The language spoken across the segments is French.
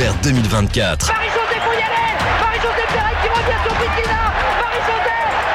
vers 2024. Marie-Josée, faut y aller Marie-Josée Pérez qui revient sur Bikina Marie-Josée Marie-Josée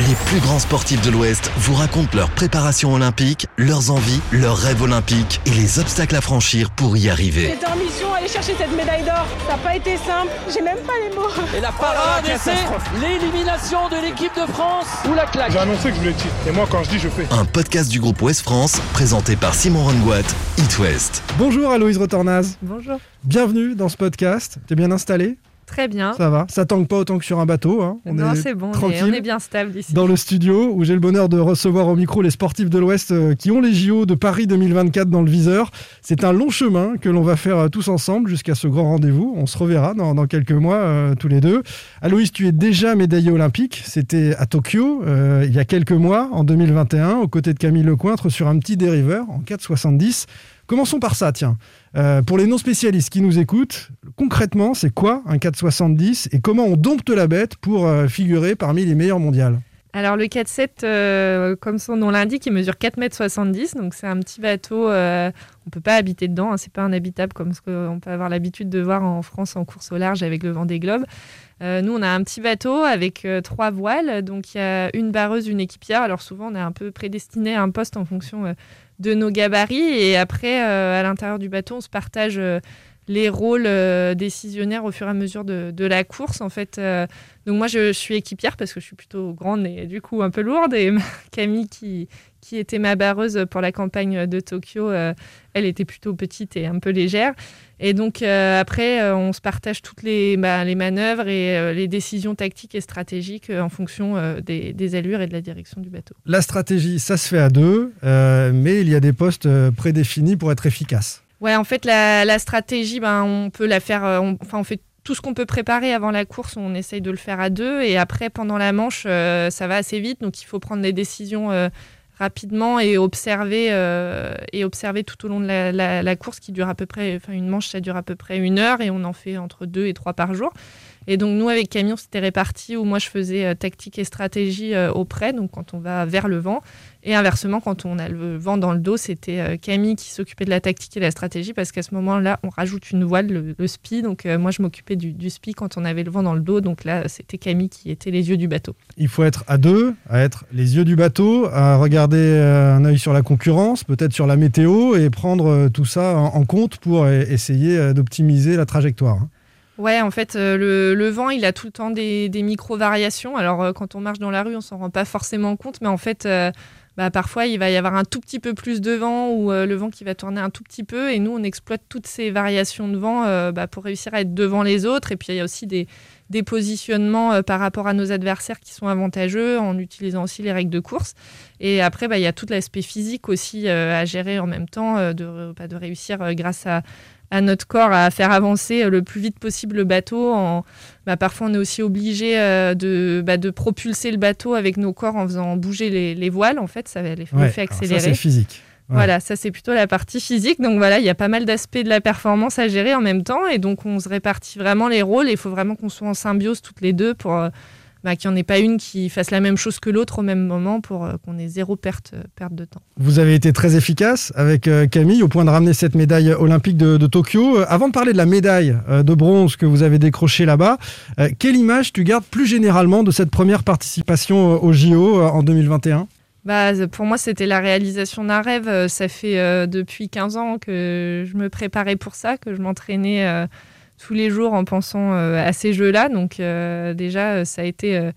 Les plus grands sportifs de l'Ouest vous racontent leur préparation olympique, leurs envies, leurs rêves olympiques et les obstacles à franchir pour y arriver. J'étais en mission aller chercher cette médaille d'or. Ça n'a pas été simple. J'ai même pas les mots. Et la parade, et c'est l'élimination de l'équipe de France ou la claque. J'ai annoncé que je voulais le titre. Et moi, quand je dis, je fais. Un podcast du groupe Ouest France présenté par Simon Rongoat, It West. Bonjour Aloïse Retornaz. Bonjour. Bienvenue dans ce podcast. T'es bien installé? Très bien. Ça va Ça tangue pas autant que sur un bateau. Hein. On non, est c'est bon, on est, tranquille on est bien stable ici. dans le studio où j'ai le bonheur de recevoir au micro les sportifs de l'Ouest euh, qui ont les JO de Paris 2024 dans le viseur. C'est un long chemin que l'on va faire euh, tous ensemble jusqu'à ce grand rendez-vous. On se reverra dans, dans quelques mois euh, tous les deux. Aloïse, tu es déjà médaillée olympique. C'était à Tokyo euh, il y a quelques mois, en 2021, aux côtés de Camille Lecointre sur un petit dériveur en 4,70. Commençons par ça, tiens. Euh, pour les non-spécialistes qui nous écoutent, concrètement, c'est quoi un 4,70 et comment on dompte la bête pour euh, figurer parmi les meilleurs mondiales? Alors le 4-7, euh, comme son nom l'indique, il mesure 4,70 m, donc c'est un petit bateau, on peut pas habiter dedans, hein, c'est pas un habitable comme ce qu'on peut avoir l'habitude de voir en France en course au large avec le vent des globes. Nous, on a un petit bateau avec trois voiles, donc il y a une barreuse, une équipière. Alors souvent, on est un peu prédestiné à un poste en fonction de nos gabarits, et après, euh, à l'intérieur du bateau, on se partage euh, les rôles euh, décisionnaires au fur et à mesure de, la course. En fait, donc moi, je, suis équipière parce que je suis plutôt grande et du coup un peu lourde, et Camille qui qui était ma barreuse pour la campagne de Tokyo, elle était plutôt petite et un peu légère. Et donc euh, après, euh, on se partage toutes les, bah, les manœuvres et euh, les décisions tactiques et stratégiques en fonction des, des allures et de la direction du bateau. La stratégie, ça se fait à deux, mais il y a des postes prédéfinis pour être efficace. Ouais, en fait, la, la stratégie, ben, on peut la faire. on- enfin, on fait tout ce qu'on peut préparer avant la course, on essaye de le faire à deux. Et après, pendant la manche, ça va assez vite. Donc, il faut prendre des décisions rapidement et observer, euh, et observer tout au long de la, course qui dure à peu près. Enfin, une manche, ça dure à peu près une heure et on en fait entre deux et trois par jour. Et donc, nous, avec Camille, on s'était répartis où moi, je faisais euh, tactique et stratégie euh, auprès, donc quand on va vers le vent. Et inversement, quand on a le vent dans le dos, c'était euh, Camille qui s'occupait de la tactique et de la stratégie parce qu'à ce moment-là, on rajoute une voile, le, le spi. Donc moi, je m'occupais du, du spi quand on avait le vent dans le dos. Donc là, c'était Camille qui était les yeux du bateau. Il faut être à deux, à être les yeux du bateau, à regarder euh, un œil sur la concurrence, peut-être sur la météo, et prendre euh, tout ça en, compte pour euh, essayer d'optimiser la trajectoire. hein. Ouais, en fait, le, vent, il a tout le temps des, micro-variations. Alors, quand on marche dans la rue, on s'en rend pas forcément compte, mais en fait, bah, parfois, il va y avoir un tout petit peu plus de vent ou le vent qui va tourner un tout petit peu. Et nous, on exploite toutes ces variations de vent bah, pour réussir à être devant les autres. Et puis, il y a aussi des, des positionnements euh, par rapport à nos adversaires qui sont avantageux en utilisant aussi les règles de course. Et après, bah, il y a tout l'aspect physique aussi euh, à gérer en même temps, euh, de, bah, de réussir grâce à à notre corps à faire avancer le plus vite possible le bateau. En, bah, parfois, on est aussi obligé euh, de, bah, de propulser le bateau avec nos corps en faisant bouger les, les voiles. En fait, ça va les, Ouais, fait alors ça, accélérer. c'est physique. Ouais. Voilà, ça c'est plutôt la partie physique. Donc voilà, il y a pas mal d'aspects de la performance à gérer en même temps. Et donc on se répartit vraiment les rôles. Il faut vraiment qu'on soit en symbiose toutes les deux pour euh, bah, qu'il n'y en ait pas une qui fasse la même chose que l'autre au même moment pour euh, qu'on ait zéro perte, euh, perte de temps. Vous avez été très efficace avec Camille au point de ramener cette médaille olympique de, de Tokyo. Avant de parler de la médaille de bronze que vous avez décrochée là-bas, quelle image tu gardes plus généralement de cette première participation au JO en 2021 Bah, pour moi, c'était la réalisation d'un rêve. Euh, Ça fait euh, depuis 15 ans que je me préparais pour ça, que je m'entraînais euh, tous les jours en pensant euh, à ces jeux-là. Donc euh, déjà, ça a été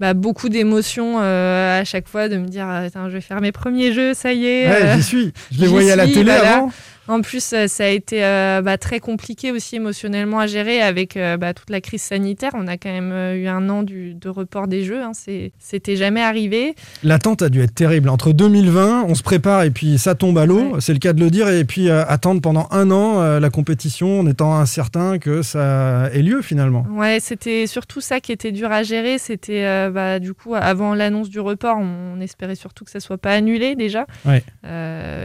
bah, beaucoup d'émotions euh, à chaque fois de me dire, ah, je vais faire mes premiers jeux, ça y est. Ouais, Euh, j'y suis. Je les voyais à la télé voilà. avant. En plus, euh, ça a été euh, bah, très compliqué aussi émotionnellement à gérer avec euh, bah, toute la crise sanitaire. On a quand même eu un an du- de report des Jeux. Hein. C'était jamais arrivé. L'attente a dû être terrible. Entre 2020, on se prépare et puis ça tombe à l'eau, Ouais. c'est le cas de le dire, et puis euh, attendre pendant un an euh, la compétition en étant incertain que ça ait lieu finalement. Ouais, c'était surtout ça qui était dur à gérer. C'était euh, bah, du coup avant l'annonce du report, on, on espérait surtout que ça soit pas annulé déjà. Ouais.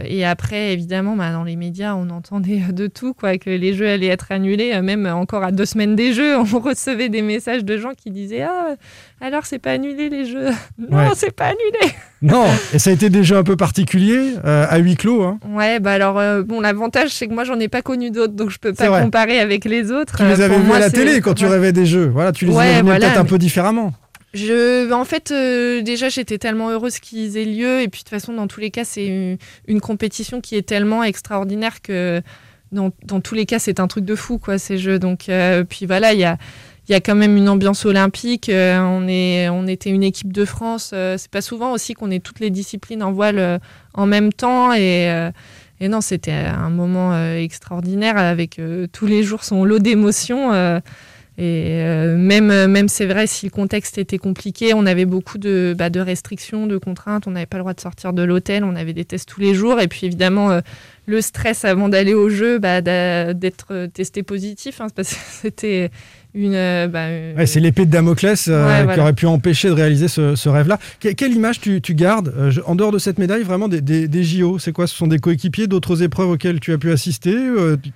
Et après, évidemment, bah, dans les médias médias, on entendait de tout, quoi, que les jeux allaient être annulés. Même encore à deux semaines des jeux, on recevait des messages de gens qui disaient Ah, alors c'est pas annulé les jeux. Non, c'est pas annulé. Non, et ça a été des jeux un peu particuliers, à huis clos. Hein. Ouais, bah alors, bon, l'avantage, c'est que moi, j'en ai pas connu d'autres, donc je peux pas comparer avec les autres. Tu les avais vus à la télé quand tu rêvais des jeux. Voilà, tu les ouais, peut-être un peu différemment. Je, en fait, euh, déjà, j'étais tellement heureuse qu'ils aient lieu. Et puis, de toute façon, dans tous les cas, c'est une, compétition qui est tellement extraordinaire que, dans, dans tous les cas, c'est un truc de fou, quoi, ces jeux. Donc, euh, puis voilà, il y a, y a quand même une ambiance olympique. Euh, on, est, on était une équipe de France. c'est pas souvent aussi qu'on ait toutes les disciplines en voile en même temps. Et, et non, c'était un moment extraordinaire avec tous les jours son lot d'émotions. Et euh, même, euh, même c'est vrai, si le contexte était compliqué, on avait beaucoup de, bah, de restrictions, de contraintes. On n'avait pas le droit de sortir de l'hôtel, on avait des tests tous les jours. Et puis évidemment, euh, le stress avant d'aller au jeu, bah, d'être testé positif, hein, parce que c'était une. Bah, c'est l'épée de Damoclès qui aurait pu empêcher de réaliser ce, rêve-là. quelle image tu, tu gardes, en dehors de cette médaille, vraiment des, des, des JO C'est quoi? Ce sont des coéquipiers d'autres épreuves auxquelles tu as pu assister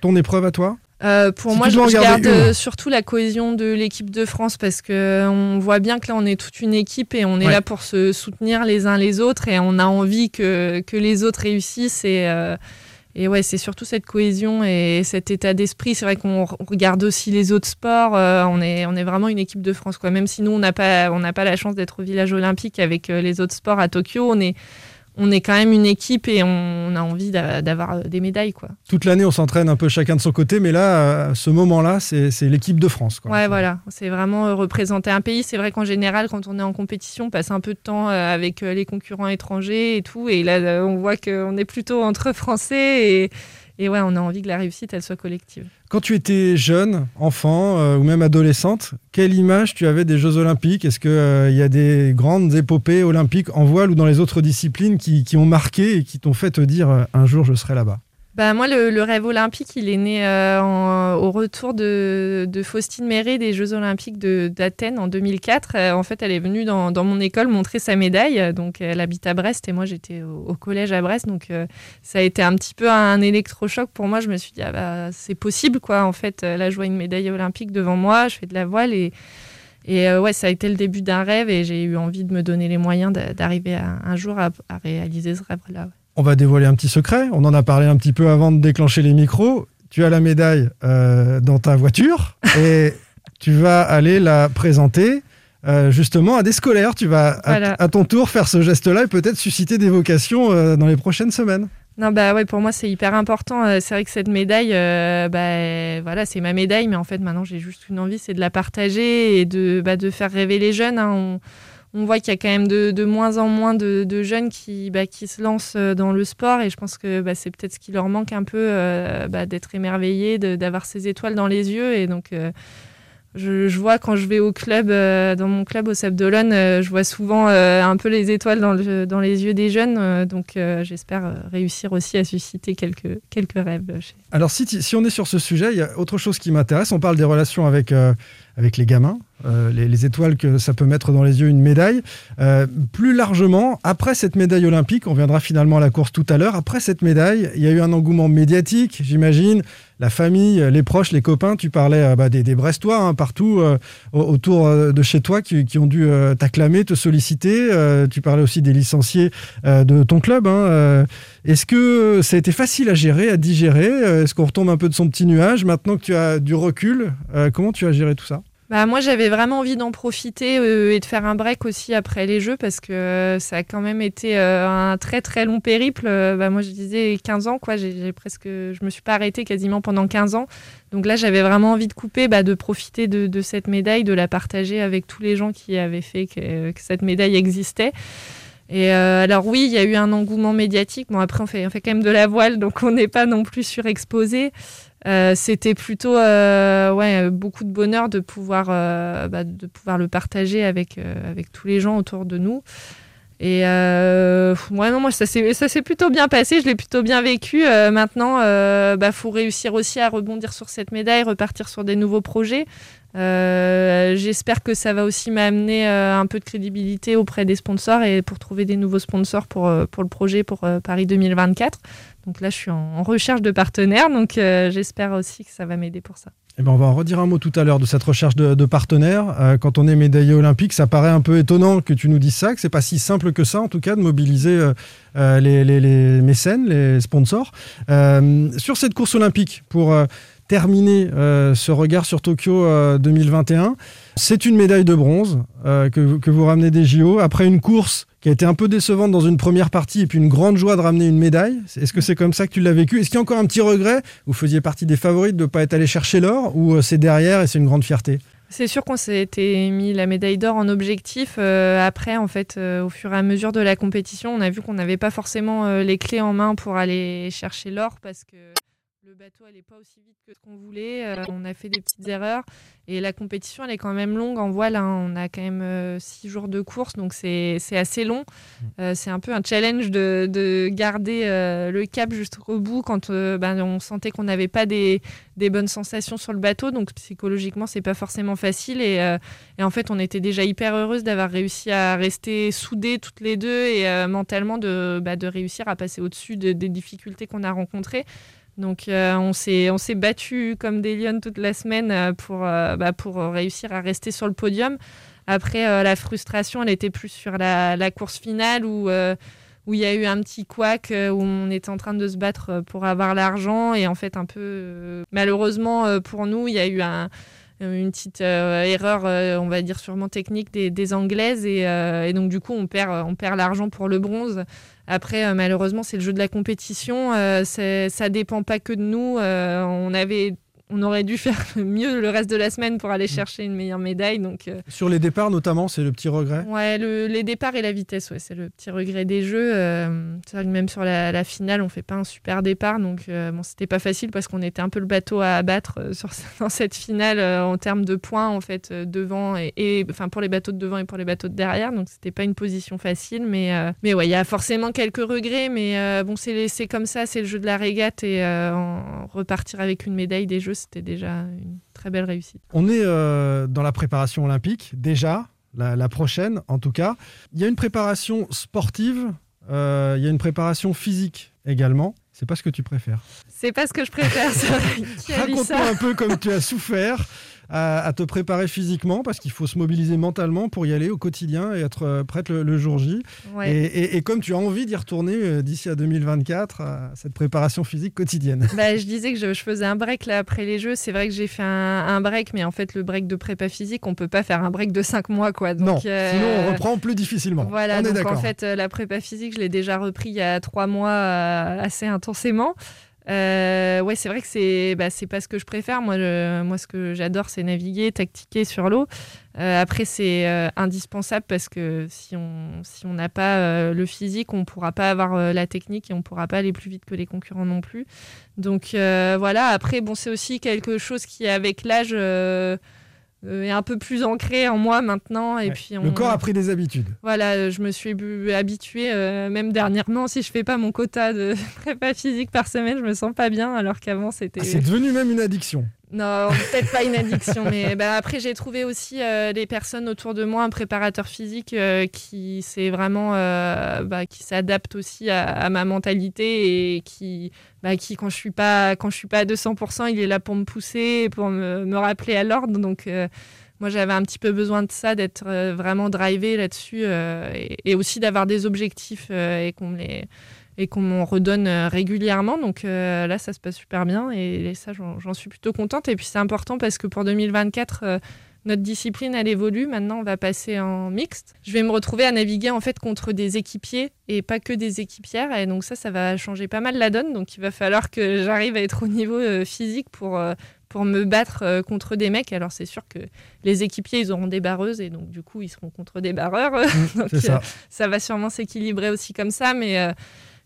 Ton épreuve à toi? Euh, pour moi, je regarde euh, surtout la cohésion de l'équipe de France parce que euh, on voit bien que là, on est toute une équipe et on est là pour se soutenir les uns les autres et on a envie que, que les autres réussissent et, et ouais, c'est surtout cette cohésion et cet état d'esprit. C'est vrai qu'on regarde aussi les autres sports. on est on est vraiment une équipe de France quoi. Même si nous, on n'a pas on n'a pas la chance d'être au village olympique avec les autres sports à Tokyo, on est on est quand même une équipe et on a envie d'avoir euh, des médailles. Quoi. Toute l'année, on s'entraîne un peu chacun de son côté, mais là, euh, ce moment-là, c'est l'équipe de France. Quoi. Ouais, voilà. C'est vraiment euh, représenter un pays. C'est vrai qu'en général, quand on est en compétition, on passe un peu de temps avec les concurrents étrangers et tout. Et là, on voit qu'on est plutôt entre Français et et ouais, on a envie que la réussite, elle soit collective. Quand tu étais jeune, enfant euh, ou même adolescente, quelle image tu avais des Jeux Olympiques? Est-ce qu'il euh, y a des grandes épopées olympiques en voile ou dans les autres disciplines qui, qui ont marqué et qui t'ont fait te dire euh, un jour je serai là-bas? Bah, moi, le, rêve olympique, il est né euh, au retour de, Faustine Méré des Jeux olympiques d'Athènes en 2004. Euh, en fait, elle est venue dans, mon école montrer sa médaille. Donc, elle habite à Brest et moi, j'étais au, collège à Brest. Donc, euh, ça a été un petit peu un électrochoc pour moi. Je me suis dit, ah, bah, c'est possible, quoi. En fait, là, je vois une médaille olympique devant moi, je fais de la voile et. Et ouais, ça a été le début d'un rêve et j'ai eu envie de me donner les moyens d'arriver un jour à, réaliser ce rêve-là on va dévoiler un petit secret. On en a parlé un petit peu avant de déclencher les micros. Tu as la médaille euh, dans ta voiture et tu vas aller la présenter euh, justement à des scolaires. Tu vas à, ton tour faire ce geste-là et peut-être susciter des vocations euh, dans les prochaines semaines. Non, bah ouais, pour moi c'est hyper important. C'est vrai que cette médaille, bah, voilà, c'est ma médaille, mais en fait maintenant j'ai juste une envie, c'est de la partager et de, bah, de faire rêver les jeunes. Hein on voit qu'il y a quand même de, moins en moins de, jeunes qui, bah, qui se lancent euh, dans le sport. Et je pense que bah, c'est peut-être ce qui leur manque un peu euh, bah, d'être émerveillés, d'avoir ces étoiles dans les yeux. Et donc euh, je, vois quand je vais au club, dans mon club au Seb d'Olonne, je vois souvent un peu les étoiles dans, les yeux des jeunes. donc j'espère réussir aussi à susciter quelques, rêves. Alors si, on est sur ce sujet, il y a autre chose qui m'intéresse. On parle des relations avec, les gamins. Euh, les, étoiles que ça peut mettre dans les yeux une médaille. Euh, plus largement, après cette médaille olympique, on viendra finalement à la course tout à l'heure, après cette médaille, il y a eu un engouement médiatique, j'imagine, la famille, les proches, les copains, tu parlais euh, bah, des, Brestois hein, partout autour de chez toi qui, ont dû t'acclamer, te solliciter, tu parlais aussi des licenciés de ton club. Hein, Est-ce que ça a été facile à gérer, à digérer Est-ce qu'on retombe un peu de son petit nuage maintenant que tu as du recul Comment tu as géré tout ça? Bah, moi, j'avais vraiment envie d'en profiter euh, et de faire un break aussi après les Jeux parce que euh, ça a quand même été euh, un très très long périple. Bah, moi, je disais 15 ans, quoi. J'ai presque, je me suis pas arrêtée quasiment pendant 15 ans. Donc là, j'avais vraiment envie de couper, bah, de profiter de, cette médaille, de la partager avec tous les gens qui avaient fait que, cette médaille existait. Et alors oui, il y a eu un engouement médiatique. Bon après, on fait, on fait quand même de la voile, donc on n'est pas non plus surexposé. Euh, c'était plutôt euh, ouais, beaucoup de bonheur de pouvoir, euh, bah, de pouvoir le partager avec, avec tous les gens autour de nous. Et ouais, non, moi, ça s'est plutôt bien passé, je l'ai plutôt bien vécu. maintenant, il bah, faut réussir aussi à rebondir sur cette médaille, repartir sur des nouveaux projets. J'espère que ça va aussi m'amener un peu de crédibilité auprès des sponsors et pour trouver des nouveaux sponsors pour, pour le projet pour Paris 2024. Donc là, je suis en, recherche de partenaires, donc j'espère aussi que ça va m'aider pour ça. Eh ben on va en redire un mot tout à l'heure de cette recherche de, partenaires. Euh, quand on est médaillé olympique, ça paraît un peu étonnant que tu nous dises ça, que c'est pas si simple que ça, en tout cas, de mobiliser euh, euh, les, mécènes, les sponsors. sur cette course olympique, pour terminer ce regard sur Tokyo 2021, c'est une médaille de bronze que, que, vous ramenez des JO après une course qui a été un peu décevante dans une première partie et puis une grande joie de ramener une médaille. Est-ce que c'est comme ça que tu l'as vécu? Est-ce qu'il y a encore un petit regret? Vous faisiez partie des favorites de ne pas être allé chercher l'or ou euh, c'est derrière et c'est une grande fierté? C'est sûr qu'on s'était mis la médaille d'or en objectif. Euh, après, en fait, euh, au fur et à mesure de la compétition, on a vu qu'on n'avait pas forcément les clés en main pour aller chercher l'or parce que le bateau n'allait pas aussi vite que ce qu'on voulait. Euh, on a fait des petites erreurs. Et la compétition, elle est quand même longue en voile. Hein. On a quand même euh, six jours de course, donc c'est assez long. Mm. Euh, c'est un peu un challenge de, de garder le cap jusqu'au bout quand ben, on sentait qu'on n'avait pas des, des, bonnes sensations sur le bateau. Donc psychologiquement, c'est pas forcément facile. Et, et, en fait, on était déjà hyper heureuse d'avoir réussi à rester soudées toutes les deux et mentalement de, bah, de réussir à passer au-dessus des difficultés qu'on a rencontrées. Donc euh, on s'est battu comme des lions toute la semaine euh, pour euh, bah, pour réussir à rester sur le podium. Après la frustration, elle était plus sur la, course finale où où il y a eu un petit couac où on était en train de se battre pour avoir l'argent et en fait un peu malheureusement pour nous, il y a eu un une petite erreur, on va dire sûrement technique des, des Anglaises et, et, donc du coup on perd, on perd l'argent pour le bronze. Après, euh, malheureusement, c'est le jeu de la compétition. Euh, ça dépend pas que de nous. Euh, on avait on aurait dû faire mieux le reste de la semaine pour aller mm. chercher une meilleure médaille. Donc, euh. Sur les départs notamment, c'est le petit regret Ouais, les départs et la vitesse, ouais, c'est le petit regret des jeux. Euh, même sur la, finale, on fait pas un super départ. Donc euh, bon, c'était pas facile parce qu'on était un peu le bateau à abattre sur, dans cette finale en termes de points en fait devant et, enfin pour les bateaux de devant et pour les bateaux de derrière. Donc c'était pas une position facile. Mais, mais ouais, il y a forcément quelques regrets. Mais bon, c'est comme ça, c'est le jeu de la régate et repartir avec une médaille des jeux c'était déjà une très belle réussite. On est euh, dans la préparation olympique, déjà, la, prochaine en tout cas. Il y a une préparation sportive, euh, il y a une préparation physique également. C'est pas ce que tu préfères. C'est pas ce que je préfère, Raconte-moi un peu comme tu as souffert à, te préparer physiquement parce qu'il faut se mobiliser mentalement pour y aller au quotidien et être euh, prête le, jour J. Et, comme tu as envie d'y retourner euh, d'ici à 2024, à cette préparation physique quotidienne. Bah, je disais que je, faisais un break là après les Jeux. C'est vrai que j'ai fait un, break, mais en fait, le break de prépa physique, on peut pas faire un break de 5 mois. Quoi. non, euh, sinon on reprend plus difficilement. Voilà, donc en fait, la prépa physique, je l'ai déjà repris il y a 3 mois assez intensément. Euh, ouais, c'est vrai que c'est bah, c'est pas ce que je préfère. Moi, moi ce que j'adore, c'est naviguer, tactiquer sur l'eau. Euh, après, c'est euh, indispensable parce que si on si on n'a pas euh, le physique, on pourra pas avoir la technique et on pourra pas aller plus vite que les concurrents non plus. Donc voilà. Après, bon, c'est aussi quelque chose qui, avec l'âge euh, est un peu plus ancré en moi maintenant. Et puis Le corps a pris des habitudes. Voilà, je me suis habituée, euh, même dernièrement, si je fais pas mon quota de prépa physique par semaine, je me sens pas bien, alors qu'avant c'était. Ah, c'est devenu même une addiction. Non, peut-être pas une addiction, mais bah, après j'ai trouvé aussi euh, des personnes autour de moi, un préparateur physique qui c'est vraiment bah, qui s'adapte aussi à, ma mentalité et qui bah, qui quand je suis pas quand je suis pas à 200%, il est là pour me pousser, pour me, me rappeler à l'ordre. Donc euh, moi j'avais un petit peu besoin de ça, d'être euh, vraiment drivé là-dessus euh, et, aussi d'avoir des objectifs et qu'on les et qu'on m'en redonne régulièrement. Donc là, ça se passe super bien et, ça, j'en suis plutôt contente. Et puis c'est important parce que pour 2024, notre discipline, elle évolue. Maintenant, on va passer en mixte. Je vais me retrouver à naviguer en fait contre des équipiers et pas que des équipières. Et donc ça, ça va changer pas mal la donne. Donc il va falloir que j'arrive à être au niveau euh, physique pour, euh, pour me battre euh, contre des mecs. Alors c'est sûr que les équipiers, ils auront des barreuses et donc du coup, ils seront contre des barreurs. Ça. ça. va sûrement s'équilibrer aussi comme ça. Mais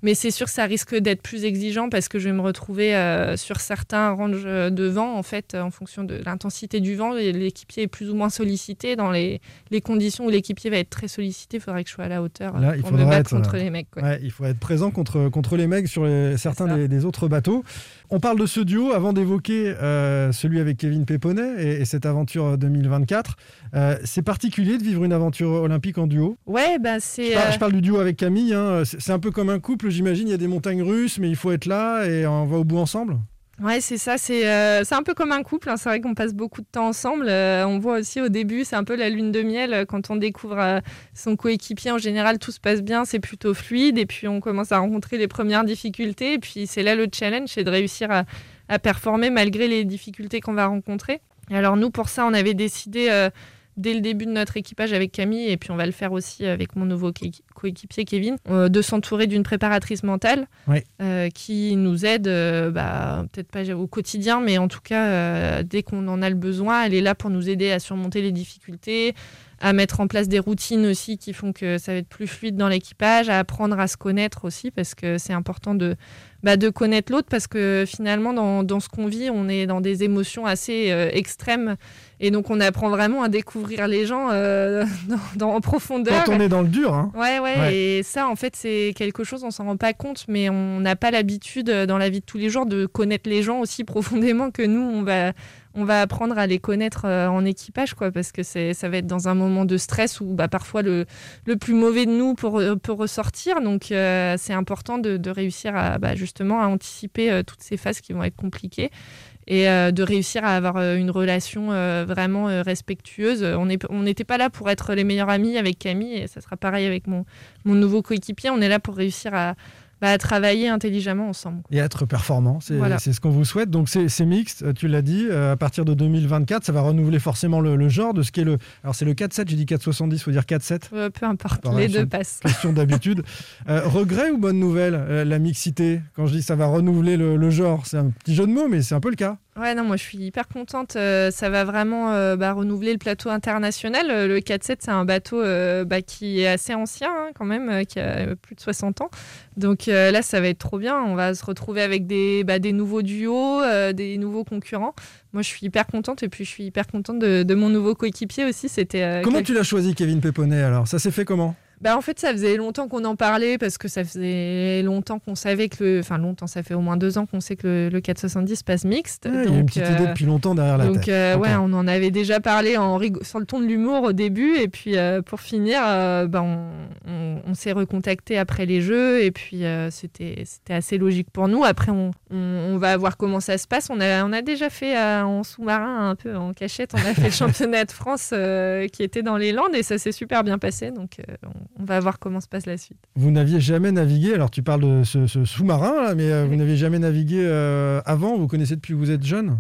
mais c'est sûr que ça risque d'être plus exigeant parce que je vais me retrouver euh, sur certains ranges de vent, en fait, en fonction de l'intensité du vent. L'équipier est plus ou moins sollicité. Dans les, les conditions où l'équipier va être très sollicité, il faudrait que je sois à la hauteur Là, pour me battre contre euh, les mecs. il faut être présent contre, contre les mecs sur certains des, autres bateaux. On parle de ce duo avant d'évoquer euh, celui avec Kevin Péponnet et, et cette aventure 2024. Euh, c'est particulier de vivre une aventure olympique en duo. Ouais, bah c'est. Je parle, euh, je parle du duo avec Camille. hein. C'est un peu comme un couple, j'imagine. Il y a des montagnes russes, mais il faut être là et on va au bout ensemble? Ouais, c'est ça. C'est euh, c'est un peu comme un couple. hein. C'est vrai qu'on passe beaucoup de temps ensemble. Euh, on voit aussi au début, c'est un peu la lune de miel. euh, Quand on découvre son coéquipier, en général, tout se passe bien, c'est plutôt fluide. Et puis, on commence à rencontrer les premières difficultés. Et puis, c'est là le challenge, c'est de réussir à, à performer malgré les difficultés qu'on va rencontrer. Alors, nous, pour ça, on avait décidé. Dès le début de notre équipage avec Camille, et puis on va le faire aussi avec mon nouveau coéqui- coéquipier Kevin, euh, de s'entourer d'une préparatrice mentale euh, qui nous aide, euh, bah, peut-être pas au quotidien, mais en tout cas, euh, dès qu'on en a le besoin, elle est là pour nous aider à surmonter les difficultés, à mettre en place des routines aussi qui font que ça va être plus fluide dans l'équipage, à apprendre à se connaître aussi, parce que c'est important de, bah, de connaître l'autre, parce que finalement, dans, dans ce qu'on vit, on est dans des émotions assez euh, extrêmes, et donc on apprend vraiment à découvrir les gens euh, dans, dans- en profondeur. Quand on est dans le dur, hein. Ouais, ouais, Ouais. et ça, en fait, c'est quelque chose, on s'en rend pas compte, mais on n'a pas l'habitude euh, dans la vie de tous les jours de connaître les gens aussi profondément que nous, on va, on va apprendre à les connaître euh, en équipage, quoi, parce que ça va être dans un moment de stress où bah, parfois le, plus mauvais de nous peut, peut ressortir, donc euh, c'est important de, réussir à, bah, justement, à anticiper euh, toutes ces phases qui vont être compliquées et euh, de réussir à avoir euh, une relation euh, vraiment euh, respectueuse. On n'était pas là pour être les meilleurs amis avec Camille, et ça sera pareil avec mon nouveau coéquipier. On est là pour réussir à, bah, à travailler intelligemment ensemble. Et être performant, c'est Voilà. ce qu'on vous souhaite. Donc c'est mixte, euh, tu l'as dit, euh, à partir de 2024, ça va renouveler forcément le, le genre de ce qui est le... Alors c'est le 4-7, j'ai dit 4-70, il faut dire 4-7, Euh, peu importe, les deux passent. question d'habitude. Euh, regret ou bonne nouvelle, la mixité? Quand je dis ça va renouveler le, le genre, c'est un petit jeu de mots, mais c'est un peu le cas. Ouais, non, moi je suis hyper contente. Euh, ça va vraiment euh, bah, renouveler le plateau international. Euh, le 4-7, c'est un bateau bah, qui est assez ancien hein, quand même, qui a plus de 60 ans. Donc là, ça va être trop bien. On va se retrouver avec des, bah, des nouveaux duos, des nouveaux concurrents. Moi, je suis hyper contente et puis je suis hyper contente de, de mon nouveau coéquipier aussi. C'était Comment tu l'as choisi, Kevin Péponnet alors? Ça s'est fait comment? Bah en fait ça faisait longtemps qu'on en parlait parce que ça faisait longtemps qu'on savait que le enfin longtemps ça fait au moins deux ans qu'on sait que le, le 470 passe mixte. Il y a une donc petite euh, idée depuis longtemps derrière la donc tête. euh, ouais on en avait déjà parlé en rigo- sur le ton de l'humour au début et puis euh, pour finir euh, bah, on, on- on s'est recontacté après les jeux et puis euh, c'était assez logique pour nous. Après on, on, va voir comment ça se passe. On a on a déjà fait euh, en sous-marin un peu en cachette on a fait le championnat de France euh, qui était dans les Landes et ça s'est super bien passé. Donc euh, on, va voir comment se passe la suite. Vous n'aviez jamais navigué, alors tu parles de ce, ce sous-marin, là, mais euh, vous n'aviez jamais navigué euh, avant, vous connaissez depuis que vous êtes jeune?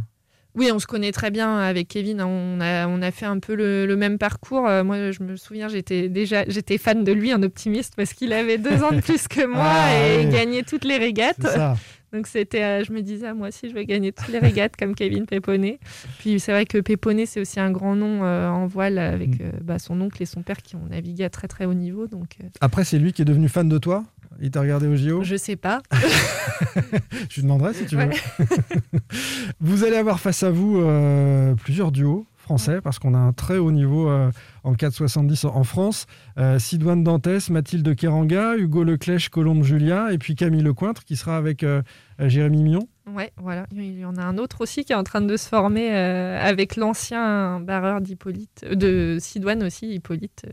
Oui, on se connaît très bien avec Kevin. hein. On a, on a fait un peu le, le même parcours. Euh, moi, je me souviens, j'étais déjà j'étais fan de lui, un optimiste, parce qu'il avait deux ans de plus que moi Ah, et oui. gagnait toutes les régates. Donc c'était, euh, je me disais, ah, moi aussi, je vais gagner toutes les régates comme Kevin Péponnet. Puis c'est vrai que Péponnet, c'est aussi un grand nom euh, en voile avec Mm. bah, son oncle et son père qui ont navigué à très très haut niveau. Donc Après, c'est lui qui est devenu fan de toi? Il t'a regardé au JO je sais pas. Je lui demanderai si tu veux. Ouais. vous allez avoir face à vous euh, plusieurs duos français parce qu'on a un très haut niveau euh, en 4,70 en France. Euh, Sidoine Dantès, Mathilde Keranga, Hugo Leclèche, Colombe Julien et puis Camille Lecointre qui sera avec euh, Jérémy Mion. Ouais, voilà. Il y en a un autre aussi qui est en train de se former euh, avec l'ancien barreur d'Hippolyte, de Sidoine aussi, Hippolyte,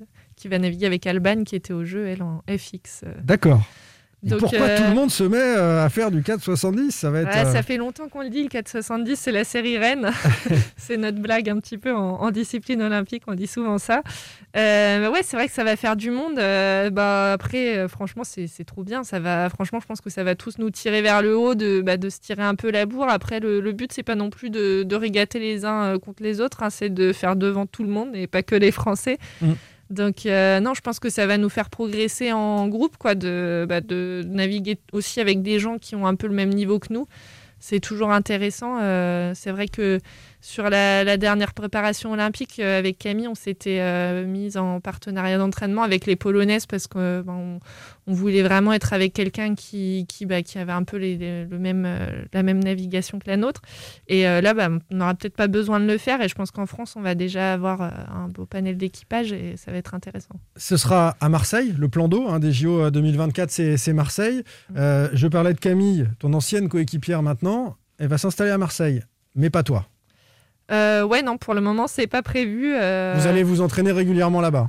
qui va naviguer avec Alban, qui était au jeu, elle, en FX. D'accord. Donc, Pourquoi euh, tout le monde se met euh, à faire du 4,70 Ça va être. Ouais, euh, ça fait longtemps qu'on le dit, le 470, c'est la série reine. c'est notre blague un petit peu en, en discipline olympique, on dit souvent ça. Mais ouais, c'est vrai que ça va faire du monde. Bah, après, franchement, c'est trop bien. Ça va, franchement, je pense que ça va tous nous tirer vers le haut, de, bah, de se tirer un peu la bourre. Après, le, le but, c'est pas non plus de, de régater les uns contre les autres, hein, c'est de faire devant tout le monde et pas que les Français. Mm. Donc euh, non, je pense que ça va nous faire progresser en groupe, quoi, de, bah, de naviguer aussi avec des gens qui ont un peu le même niveau que nous. C'est toujours intéressant. Euh, c'est vrai que sur la, la dernière préparation olympique euh, avec Camille, on s'était euh, mise en partenariat d'entraînement avec les Polonaises parce que ben, on, on voulait vraiment être avec quelqu'un qui, qui, bah, qui avait un peu les- les- le même, euh, la même navigation que la nôtre. Et euh, là, bah, on n'aura peut-être pas besoin de le faire. Et je pense qu'en France, on va déjà avoir euh, un beau panel d'équipage et ça va être intéressant. Ce sera à Marseille, le plan d'eau hein, des JO 2024, c'est Marseille. Mm. Euh, je parlais de Camille, ton ancienne coéquipière maintenant. elle va s'installer à Marseille, mais pas toi. Euh, ouais, non, pour le moment, c'est pas prévu. euh, Vous allez vous entraîner régulièrement là-bas.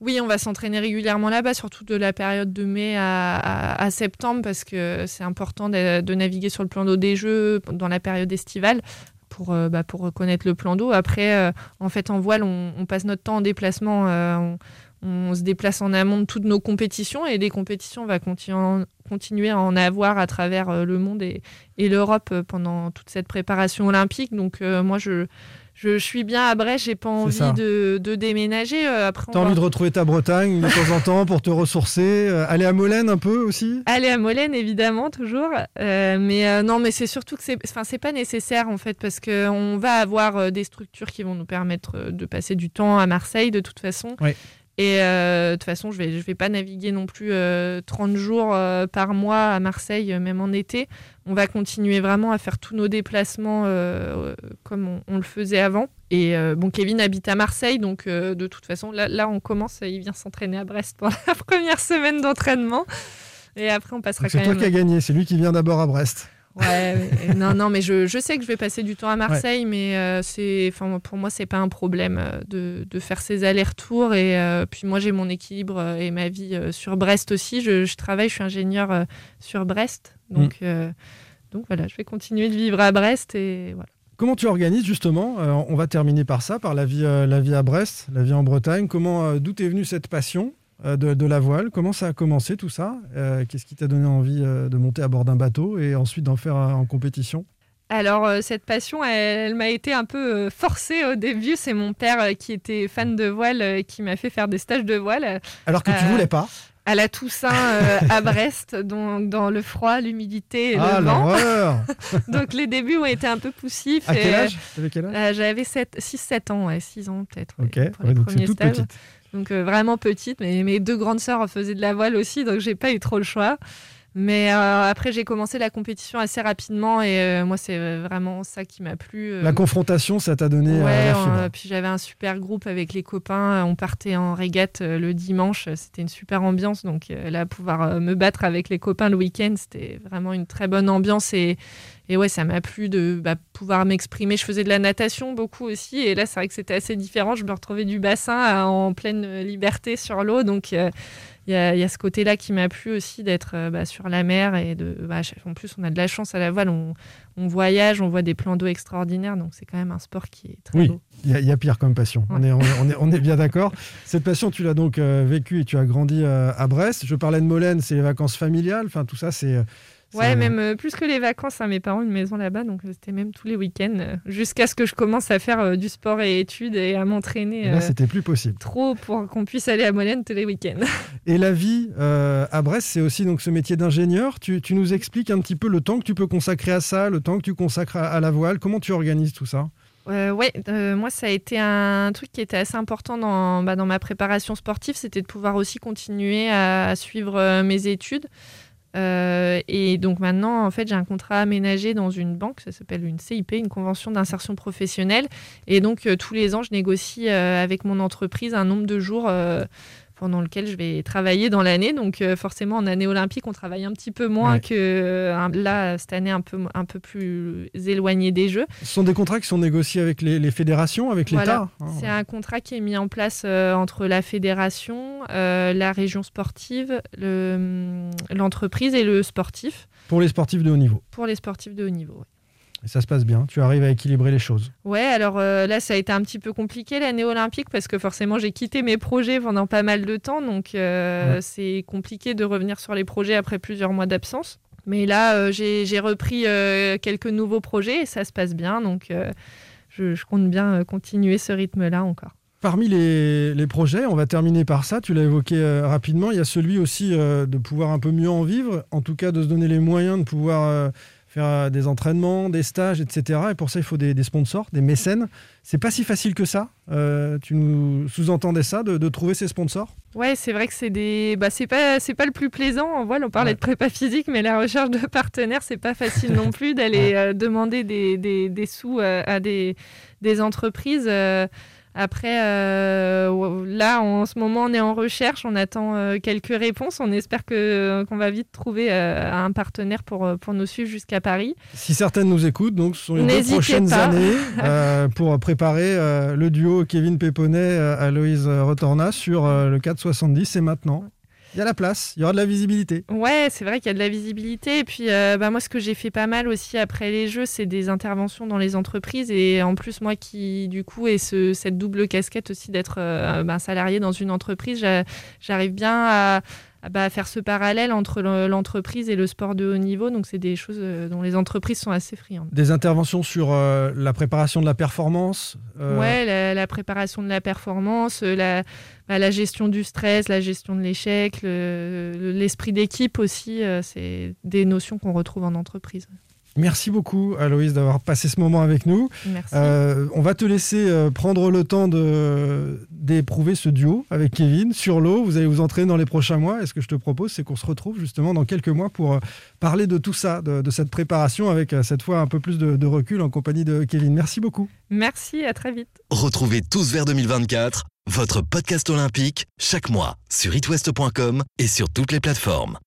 Oui, on va s'entraîner régulièrement là-bas, surtout de la période de mai à, à- à septembre, parce que c'est important de, de naviguer sur le plan d'eau des Jeux dans la période estivale pour, euh, bah, pour connaître le plan d'eau. Après, euh, en fait, en voile, on, on passe notre temps en déplacement. euh, on, on se déplace en amont de toutes nos compétitions et des compétitions, on va continu- continuer à en avoir à travers euh, le monde et, et l'Europe euh, pendant toute cette préparation olympique. Donc, euh, moi, je, je suis bien à Brest, j'ai pas envie de, de déménager. Après, T'as va- envie de retrouver ta Bretagne de temps en temps pour te ressourcer, aller à Molène un peu aussi? Aller à Molène, évidemment, toujours. Euh, mais euh, non, mais c'est surtout que c'est, enfin, c'est pas nécessaire en fait, parce que on va avoir des structures qui vont nous permettre de passer du temps à Marseille de toute façon. Oui. Et euh, de toute façon, je vais, je vais pas naviguer non plus euh, 30 jours euh, par mois à Marseille, euh, même en été. On va continuer vraiment à faire tous nos déplacements comme on, on le faisait avant. Et bon, Kevin habite à Marseille, donc de toute façon, là, là, on commence. Il vient s'entraîner à Brest pour la première semaine d'entraînement. Et après, on passera Donc C'est quand toi même. qui as gagné, c'est lui qui vient d'abord à Brest. Ouais, non, non, mais je, je sais que je vais passer du temps à Marseille, mais euh, c'est, enfin, pour moi, c'est pas un problème euh, de, de faire ces allers-retours. Et euh, puis moi, j'ai mon équilibre et ma vie sur Brest aussi. Je, je travaille, je suis ingénieur sur Brest, donc, euh, donc voilà, je vais continuer de vivre à Brest et voilà. Comment tu organises justement euh, On va terminer par ça, par la vie, euh, la vie à Brest, la vie en Bretagne. Comment, euh, d'où est venue cette passion? De, de la voile Comment ça a commencé tout ça? Euh, Qu'est-ce qui t'a donné envie euh, de monter à bord d'un bateau et ensuite d'en faire euh, en compétition? Alors, euh, cette passion, elle, elle m'a été un peu euh, forcée au début. C'est mon père euh, qui était fan de voile euh, qui m'a fait faire des stages de voile. Alors que tu Euh, voulais pas? à la Toussaint euh, à Brest, donc dans le froid, l'humidité et Ah le vent. l'horreur Donc les débuts ont été un peu poussifs. À quel âge? Euh, J'avais 6-7 ans, ouais, 6 ans peut-être. Ok, ouais, pour ouais, donc c'est toute stages. petite. Donc euh, vraiment petite, mais mes deux grandes sœurs faisaient de la voile aussi, donc j'ai pas eu trop le choix. Mais euh, après, j'ai commencé la compétition assez rapidement et euh, moi, c'est vraiment ça qui m'a plu. euh, La confrontation, ça t'a donné Ouais, la puis j'avais un super groupe avec les copains. On partait en régate le dimanche. C'était une super ambiance. Donc là, pouvoir me battre avec les copains le week-end, c'était vraiment une très bonne ambiance. Et, et ouais, ça m'a plu de bah, pouvoir m'exprimer. Je faisais de la natation beaucoup aussi. Et là, c'est vrai que c'était assez différent. Je me retrouvais du bassin à- en pleine euh, liberté sur l'eau. Donc euh, il y, a, il y a ce côté-là qui m'a plu aussi d'être euh, bah, sur la mer. Et de, bah, en plus, on a de la chance à la voile. On, on voyage, on voit des plans d'eau extraordinaires. Donc c'est quand même un sport qui est très Oui. beau. Il y, a- il y a pire comme passion. On, est, on, est, on est- on est bien d'accord. Cette passion, tu l'as donc euh, vécue et tu as grandi à Brest. Je parlais de Molène, c'est les vacances familiales. Enfin, tout ça, c'est. Ouais, même euh, plus que les vacances, hein, mes parents ont une maison là-bas, donc euh, c'était même tous les week-ends, euh, jusqu'à ce que je commence à faire euh, du sport et études et à m'entraîner Là, c'était plus possible. trop pour qu'on puisse aller à Molène tous les week-ends. Et la vie à Brest, c'est aussi donc ce métier d'ingénieur. Tu, tu nous expliques un petit peu le temps que tu peux consacrer à ça, le temps que tu consacres à, à la voile. Comment tu organises tout ça? Euh, ouais, euh, moi ça a été un truc qui était assez important dans, bah, dans ma préparation sportive, c'était de pouvoir aussi continuer à, à suivre euh, mes études. Euh, et donc maintenant, en fait, j'ai un contrat aménagé dans une banque, ça s'appelle une CIP, une convention d'insertion professionnelle. Et donc euh, tous les ans, je négocie euh, avec mon entreprise un nombre de jours pendant lequel je vais travailler dans l'année. Donc euh, forcément, en année olympique, on travaille un petit peu moins Ouais. que euh, là, cette année, un peu, un peu plus éloigné des Jeux. Ce sont des contrats qui sont négociés avec les, les fédérations, avec l'État. Voilà. hein. C'est un contrat qui est mis en place euh, entre la fédération, la région sportive, le, hum, l'entreprise et le sportif Pour les sportifs de haut niveau. pour les sportifs de haut niveau. ouais. Et ça se passe bien. Tu arrives à équilibrer les choses. Ouais, alors euh, là, ça a été un petit peu compliqué l'année olympique parce que forcément, j'ai quitté mes projets pendant pas mal de temps. Donc, euh, Ouais. c'est compliqué de revenir sur les projets après plusieurs mois d'absence. Mais là, euh, j'ai, repris quelques nouveaux projets et ça se passe bien. Donc, je, je compte bien continuer ce rythme-là encore. Parmi les, les projets, on va terminer par ça, tu l'as évoqué rapidement, il y a celui aussi de pouvoir un peu mieux en vivre, en tout cas de se donner les moyens de pouvoir faire euh, des entraînements, des stages, etc. Et pour ça, il faut des, des sponsors, des mécènes. C'est pas si facile que ça. Euh, tu nous sous-entendais ça, de, de trouver ces sponsors? Ouais, c'est vrai que c'est des, bah c'est pas, c'est pas le plus plaisant. En voile, on parlait Ouais. de prépa physique, mais la recherche de partenaires, c'est pas facile non plus d'aller euh, demander des, des, des sous euh, à des, des entreprises. Après, euh, là, en ce moment, on est en recherche, on attend euh, quelques réponses. On espère que qu'on va vite trouver euh, un partenaire pour, pour nous suivre jusqu'à Paris. Si certaines nous écoutent, donc ce sont les deux prochaines pas. années pour préparer le duo Kevin Péponnet, Aloïse Retorna sur le 470. C'est maintenant. Il y a la place, il y aura de la visibilité. Ouais, c'est vrai qu'il y a de la visibilité. Et puis, euh, bah, moi, ce que j'ai fait pas mal aussi après les Jeux, c'est des interventions dans les entreprises. Et en plus, moi qui, du coup, ai ce, cette double casquette aussi d'être euh, bah, salarié dans une entreprise, j'a- j'arrive bien à, bah, faire ce parallèle entre le- l'entreprise et le sport de haut niveau. Donc, c'est des choses euh, dont les entreprises sont assez friandes. Des interventions sur euh, la préparation de la performance. euh, Ouais, la, la préparation de la performance, euh, la, bah, la gestion du stress, la gestion de l'échec, le- le- l'esprit d'équipe aussi, euh, c'est des notions qu'on retrouve en entreprise. Merci beaucoup, Aloïse, d'avoir passé ce moment avec nous. Merci. Euh, on va te laisser euh, prendre le temps d'éprouver ce duo avec Kevin sur l'eau. Vous allez vous entraîner dans les prochains mois. Et ce que je te propose, c'est qu'on se retrouve justement dans quelques mois pour euh, parler de tout ça, de, de cette préparation, avec euh, cette fois un peu plus de, de recul en compagnie de Kevin. Merci beaucoup. Merci, à très vite. Retrouvez tous vers 2024 votre podcast olympique chaque mois sur itwest.com et sur toutes les plateformes.